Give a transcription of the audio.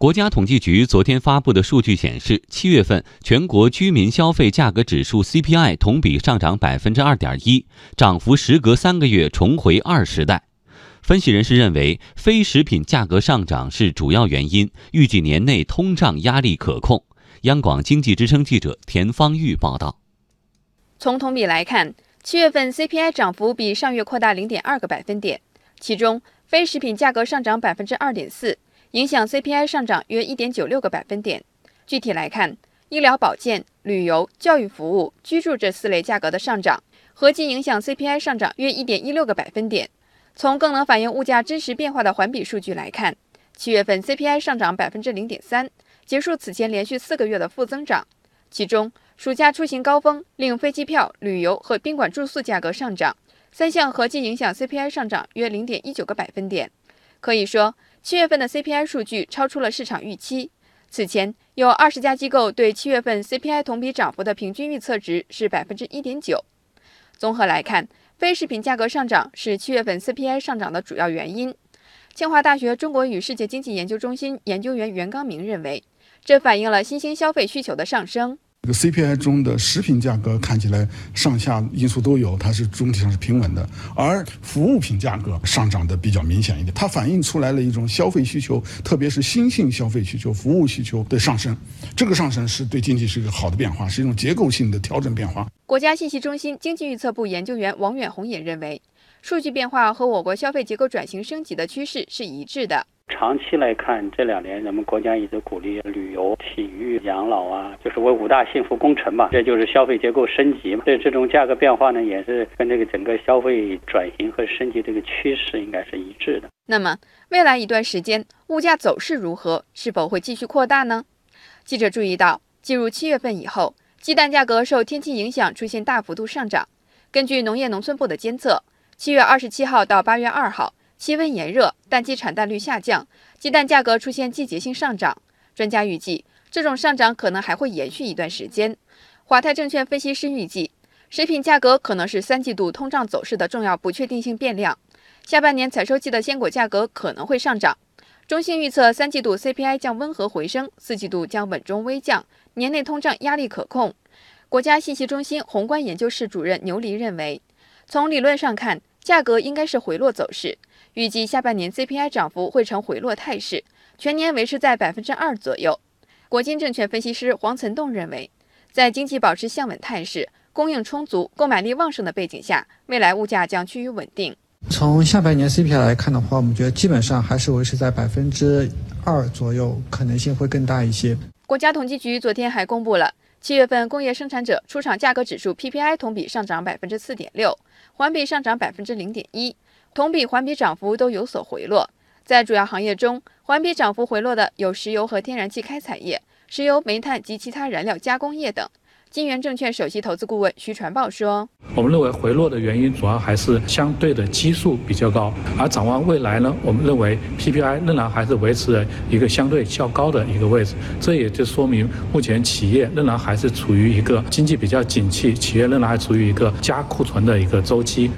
国家统计局昨天发布的数据显示，七月份全国居民消费价格指数 CPI 同比上涨百分之二点一，涨幅时隔三个月重回二时代。分析人士认为，非食品价格上涨是主要原因，预计年内通胀压力可控。央广经济之声记者田方玉报道。从同比来看，七月份 CPI 涨幅比上月扩大零点二个百分点，其中非食品价格上涨百分之二点四。影响 CPI 上涨约一点九六个百分点。具体来看，医疗保健、旅游、教育服务、居住这四类价格的上涨，合计影响 CPI 上涨约一点一六个百分点。从更能反映物价真实变化的环比数据来看，七月份 CPI 上涨百分之零点三，结束此前连续四个月的负增长。其中，暑假出行高峰令飞机票、旅游和宾馆住宿价格上涨，三项合计影响 CPI 上涨约零点一九个百分点。可以说。七月份的 CPI 数据超出了市场预期。此前有二十家机构对七月份 CPI 同比涨幅的平均预测值是百分之一点九。综合来看，非食品价格上涨是七月份 CPI 上涨的主要原因。清华大学中国与世界经济研究中心研究员袁刚明认为，这反映了新兴消费需求的上升。这个 CPI 中的食品价格看起来上下因素都有，它是总体上是平稳的，而服务品价格上涨的比较明显一点，它反映出来了一种消费需求，特别是新兴消费需求、服务需求的上升。这个上升是对经济是一个好的变化，是一种结构性的调整变化。国家信息中心经济预测部研究员王远红也认为，数据变化和我国消费结构转型升级的趋势是一致的。长期来看，这两年咱们国家一直鼓励旅游、体育、养老啊，就是为五大幸福工程嘛，这就是消费结构升级嘛。这这种价格变化呢，也是跟这个整个消费转型和升级这个趋势应该是一致的。那么，未来一段时间物价走势如何？是否会继续扩大呢？记者注意到，进入七月份以后，鸡蛋价格受天气影响出现大幅度上涨。根据农业农村部的监测，七月二十七号到八月二号。气温炎热，蛋鸡产蛋率下降，鸡蛋价格出现季节性上涨。专家预计，这种上涨可能还会延续一段时间。华泰证券分析师预计，食品价格可能是三季度通胀走势的重要不确定性变量。下半年采收季的鲜果价格可能会上涨。中信预测，三季度 CPI 将温和回升，四季度将稳中微降，年内通胀压力可控。国家信息中心宏观研究室主任牛黎认为，从理论上看，价格应该是回落走势。预计下半年 CPI 涨幅会呈回落态势，全年维持在百分之二左右。国金证券分析师黄岑栋认为，在经济保持向稳态势、供应充足、购买力旺盛的背景下，未来物价将趋于稳定。从下半年 CPI 来看的话，我们觉得基本上还是维持在百分之二左右，可能性会更大一些。国家统计局昨天还公布了七月份工业生产者出厂价格指数 PPI 同比上涨百分之四点六，环比上涨百分之零点一。同比、环比涨幅都有所回落，在主要行业中，环比涨幅回落的有石油和天然气开采业、石油、煤炭及其他燃料加工业等。金源证券首席投资顾问徐传报说：“我们认为回落的原因主要还是相对的基数比较高，而展望未来呢，我们认为 PPI 仍然还是维持一个相对较高的一个位置。这也就说明目前企业仍然还是处于一个经济比较景气，企业仍然还处于一个加库存的一个周期。”